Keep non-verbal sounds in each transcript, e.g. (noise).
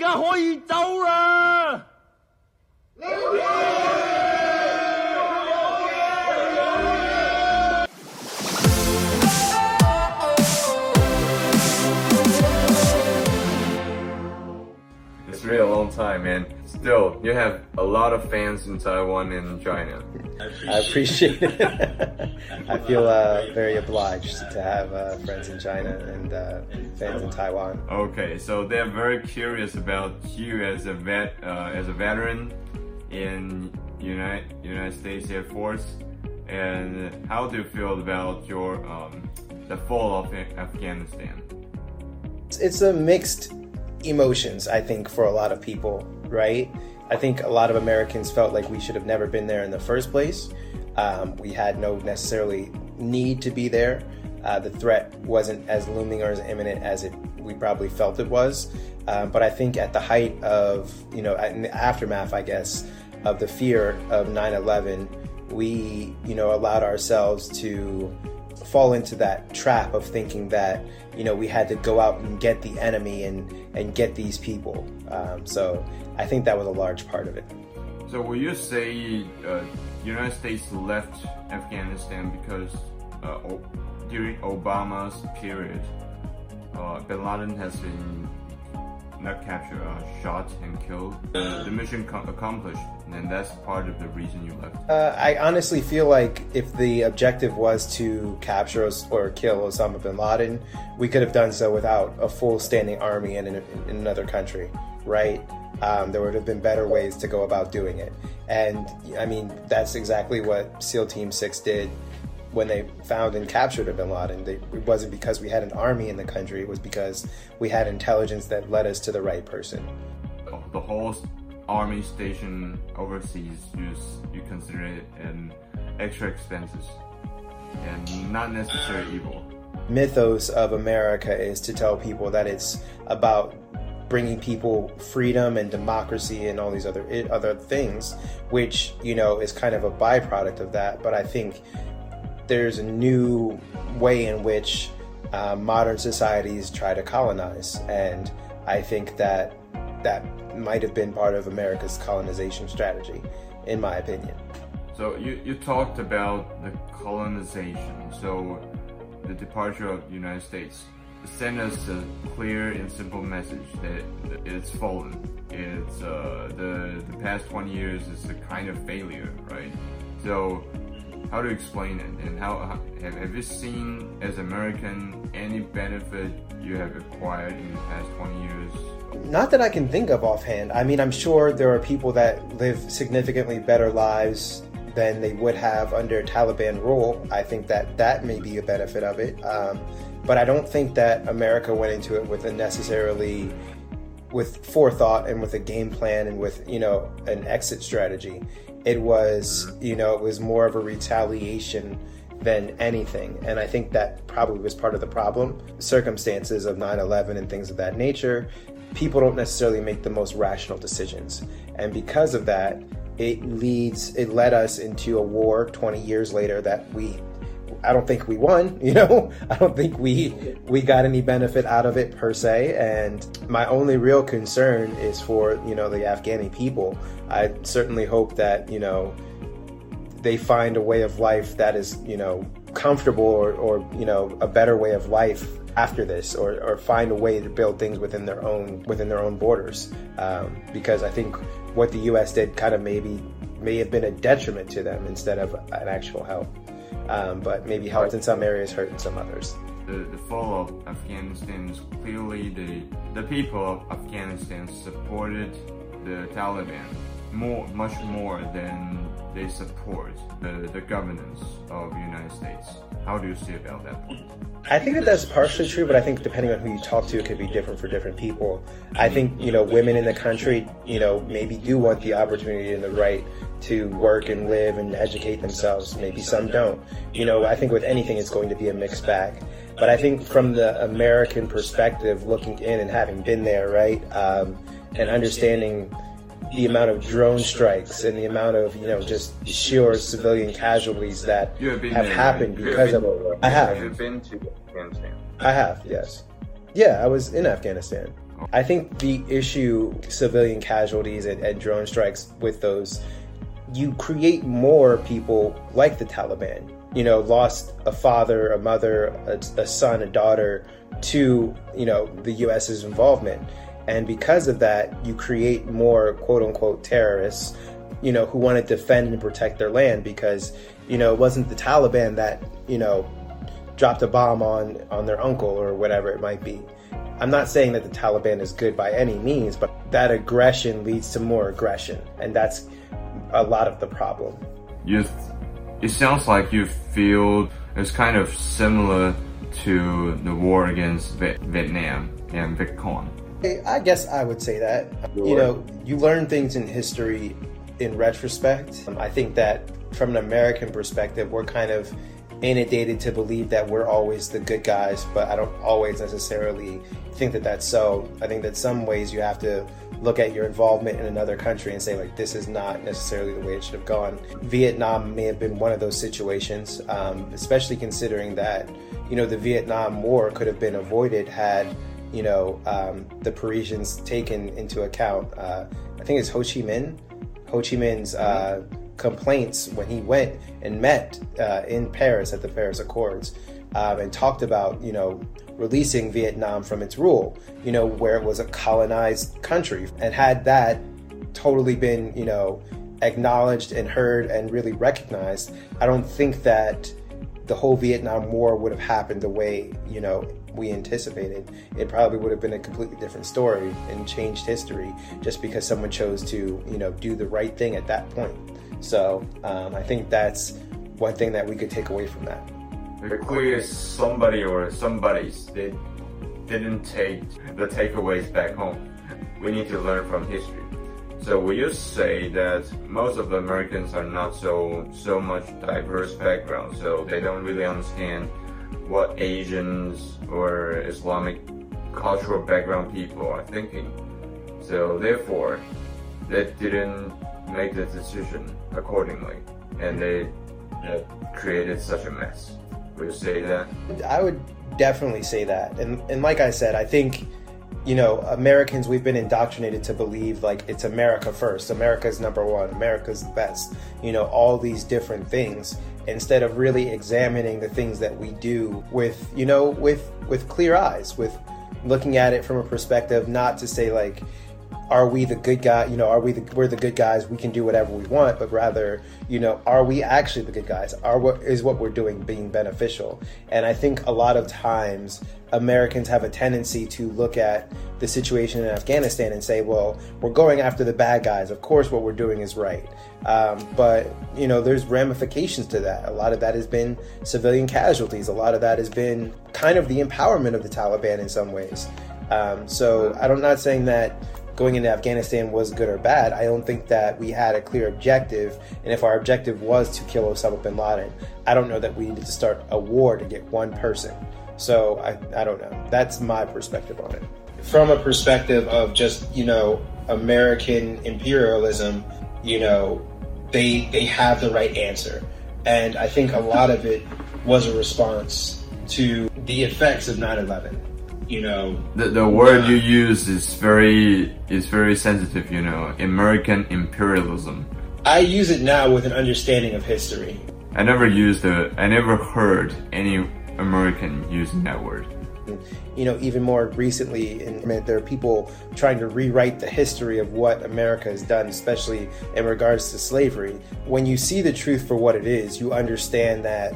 家可以走 long time, man. Still, you have a lot of fans in Taiwan and China. I appreciate it. (laughs) I feel uh, very obliged to have uh, friends in China and uh, fans in Taiwan. Okay, so they're very curious about you as a vet, uh, as a veteran in United United States Air Force, and how do you feel about your um, the fall of Afghanistan? It's- It's a mixed emotions, I think, for a lot of people, right? I think a lot of Americans felt like we should have never been there in the first place. Um, we had no necessarily need to be there. Uh, the threat wasn't as looming or as imminent as it we probably felt it was. Um, but I think at the height of, you know, in the aftermath, I guess, of the fear of 9/11, we, you know, allowed ourselves to fall into that trap of thinking that you know we had to go out and get the enemy and and get these people. Um, so I think that was a large part of it. So will you say uh, United States left Afghanistan because uh, during Obama's period, uh, Bin Laden has been not captured, uh, shot and killed. The, the mission co- accomplished, and that's part of the reason you left. Uh, I honestly feel like if the objective was to capture us or kill Osama bin Laden, we could have done so without a full standing army in, in, in another country, right? Um, there would have been better ways to go about doing it. And I mean, that's exactly what SEAL Team 6 did when they found and captured a bin Laden. They, it wasn't because we had an army in the country, it was because we had intelligence that led us to the right person. The whole army station overseas, you you consider it an extra expenses, and not necessarily evil. mythos of America is to tell people that it's about bringing people freedom and democracy and all these other other things, which you know is kind of a byproduct of that. But I think there's a new way in which uh, modern societies try to colonize, and I think that that might have been part of America's colonization strategy, in my opinion. So you, you talked about the colonization. So the departure of the United States sent us a clear and simple message that it's fallen. It's uh, the the past 20 years is a kind of failure, right? So how to explain it and how have, have you seen as American any benefit you have acquired in the past 20 years? Not that I can think of offhand. I mean, I'm sure there are people that live significantly better lives than they would have under Taliban rule. I think that that may be a benefit of it. Um, but I don't think that America went into it with a necessarily with forethought and with a game plan and with you know an exit strategy. It was you know it was more of a retaliation than anything, and I think that probably was part of the problem. Circumstances of 9/11 and things of that nature, people don't necessarily make the most rational decisions, and because of that, it leads it led us into a war 20 years later that we I don't think we won, (laughs) you know. I don't think we we got any benefit out of it per se. And my only real concern is for you know the Afghani people. I certainly hope that you know they find a way of life that is you know comfortable or, or you know a better way of life after this or, or find a way to build things within their own within their own borders um, because I think what the U.S. did kind of maybe may have been a detriment to them instead of an actual help um, but maybe helped in some areas hurt in some others the, the fall of Afghanistan is clearly the the people of Afghanistan supported the Taliban more much more than they support the, the governance of the United States. How do you see about that point? I think that that's partially true, but I think depending on who you talk to, it could be different for different people. I think, you know, women in the country, you know, maybe do want the opportunity and the right to work and live and educate themselves. Maybe some don't. You know, I think with anything, it's going to be a mixed bag. But I think from the American perspective, looking in and having been there, right, um, and understanding the amount of drone strikes and the amount of, you know, just sheer civilian casualties that have there, happened right? Because of I have. Have you been to Afghanistan? I have, yes. Yeah, I was in Afghanistan. I think the issue, civilian casualties and, and drone strikes with those, you create more people like the Taliban. You know, lost a father, a mother, a, a son, a daughter to, you know, the US's involvement. And because of that, you create more quote unquote terrorists, you know, who want to defend and protect their land because, you know, it wasn't the Taliban that, you know, dropped a bomb on, on their uncle or whatever it might be. I'm not saying that the Taliban is good by any means, but that aggression leads to more aggression. And that's a lot of the problem. You, it sounds like you feel it's kind of similar to the war against Vietnam and Viet Cong. I guess I would say that. You know, you learn things in history in retrospect. Um, I think that from an American perspective, we're kind of inundated to believe that we're always the good guys, but I don't always necessarily think that that's so. I think that some ways you have to look at your involvement in another country and say like this is not necessarily the way it should have gone. Vietnam may have been one of those situations, um, especially considering that you know the Vietnam War could have been avoided had you know um, the Parisians taken into account. Uh, I think it's Ho Chi Minh. Ho Chi Minh's uh, complaints when he went and met uh, in Paris at the Paris Accords um, and talked about you know releasing Vietnam from its rule, you know, where it was a colonized country. And had that totally been, you know, acknowledged and heard and really recognized, I don't think that the whole Vietnam War would have happened the way, you know, we anticipated. It probably would have been a completely different story and changed history just because someone chose to, you know, do the right thing at that point. So um, I think that's one thing that we could take away from that. The Clearly, somebody or somebody's they didn't take the takeaways back home. We need to learn from history. So will you say that most of the Americans are not so so much diverse background, so they don't really understand what Asians or Islamic cultural background people are thinking. So therefore, they didn't make the decision accordingly, and they uh, created such a mess. Would you say that? I would definitely say that. And and like I said, I think you know, Americans, we've been indoctrinated to believe like it's America first. America's number one. America's the best. You know, all these different things instead of really examining the things that we do with, you know, with with clear eyes, with looking at it from a perspective not to say like are we the good guy you know are we the we're the good guys we can do whatever we want but rather you know are we actually the good guys? Are what is what we're doing being beneficial? And i think a lot of times americans have a tendency to look at the situation in afghanistan and say well we're going after the bad guys. Of course what we're doing is right. Um, but you know there's ramifications to that. A lot of that has been civilian casualties. A lot of that has been kind of the empowerment of the taliban in some ways. Um, so i'm not saying that going into Afghanistan was good or bad. I don't think that we had a clear objective. And if our objective was to kill Osama bin Laden, I don't know that we needed to start a war to get one person. So I, I don't know. That's my perspective on it. From a perspective of just, you know, American imperialism, you know, they they have the right answer. And I think a lot of it was a response to the effects of 9 11 you know the, the word uh, you use is very is very sensitive you know american imperialism. I use it now with an understanding of history. I never used the i never heard any american using that word. You know even more recently in, there are people trying to rewrite the history of what america has done especially in regards to slavery. When you see the truth for what it is you understand that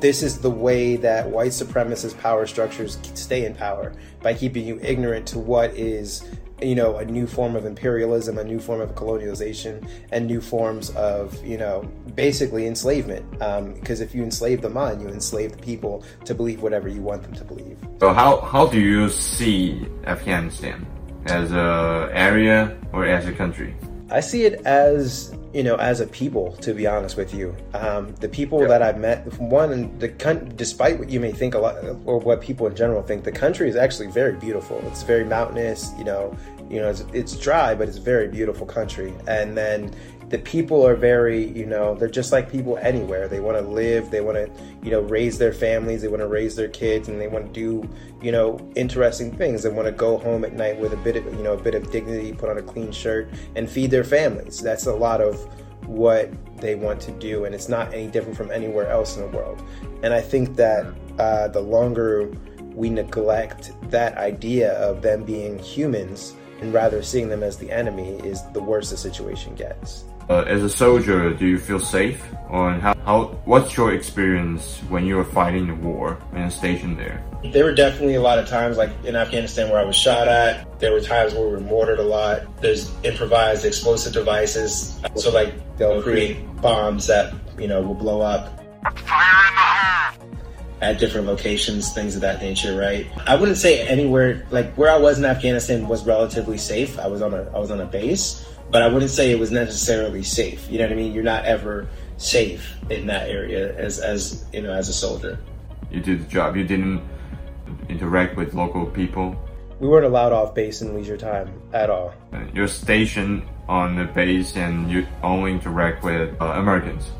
this is the way that white supremacist power structures stay in power by keeping you ignorant to what is you know a new form of imperialism a new form of colonialization and new forms of you know basically enslavement. Because um, if you enslave the mind you enslave the people to believe whatever you want them to believe. So how how do you see afghanistan as a area or as a country? I see it as you know, as a people, to be honest with you, um, the people that I've met, one, the despite what you may think a lot, or what people in general think, the country is actually very beautiful. It's very mountainous, you know, you know, it's, it's dry, but it's a very beautiful country. And then the people are very, you know, they're just like people anywhere. They want to live, they want to, you know, raise their families, they want to raise their kids, and they want to do, you know, interesting things. They want to go home at night with a bit of, you know, a bit of dignity, put on a clean shirt, and feed their families. That's a lot of what they want to do, and it's not any different from anywhere else in the world. And I think that uh, the longer we neglect that idea of them being humans and rather seeing them as the enemy is the worse the situation gets. Uh, as a soldier, do you feel safe? Or how, how, what's your experience when you were fighting the war and stationed there? There were definitely a lot of times, like in Afghanistan, where I was shot at. There were times where we were mortared a lot. There's improvised explosive devices. So, like, they'll create bombs that, you know, will blow up. Fire in the hole! At different locations, things of that nature, right? I wouldn't say anywhere, like where I was in Afghanistan was relatively safe. I was on a, I was on a base but I wouldn't say it was necessarily safe. You know what I mean? You're not ever safe in that area as as you know as a soldier. You did the job. You didn't interact with local people. We weren't allowed off base in leisure time at all. You're stationed on the base, and you only interact with uh, Americans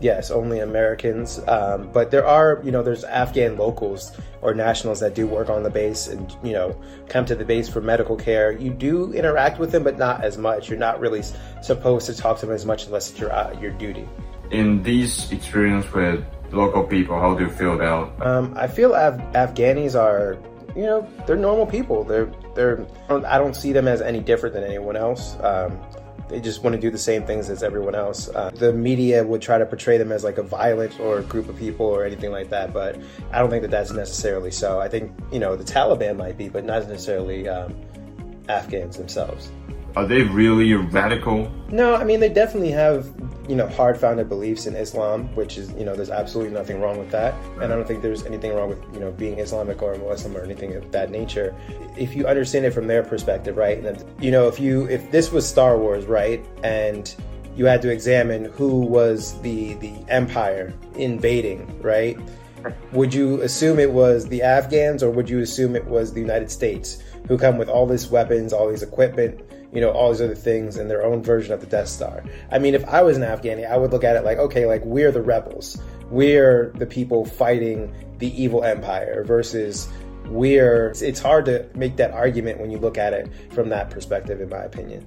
yes, only Americans. Um, but there are, you know, there's Afghan locals or nationals that do work on the base and, you know, come to the base for medical care. You do interact with them, but not as much. You're not really supposed to talk to them as much unless it's your, uh, your duty. In these experience with local people, how do you feel about? Um, I feel Af- Afghanis are, you know, they're normal people. They're, they're, I don't see them as any different than anyone else. Um, they just want to do the same things as everyone else. Uh, the media would try to portray them as like a violent or a group of people or anything like that, but I don't think that that's necessarily so. I think you know the Taliban might be, but not necessarily um, Afghans themselves. Are they really radical? No, I mean they definitely have you know hard founded beliefs in Islam, which is you know there's absolutely nothing wrong with that, and I don't think there's anything wrong with you know being Islamic or Muslim or anything of that nature. If you understand it from their perspective, right? And you know if you if this was Star Wars, right, and you had to examine who was the the empire invading, right? Would you assume it was the Afghans or would you assume it was the United States who come with all these weapons, all these equipment? you know, all these other things and their own version of the Death Star. I mean, if I was an Afghani, I would look at it like, okay, like we're the rebels. We're the people fighting the evil empire versus we're, it's hard to make that argument when you look at it from that perspective, in my opinion.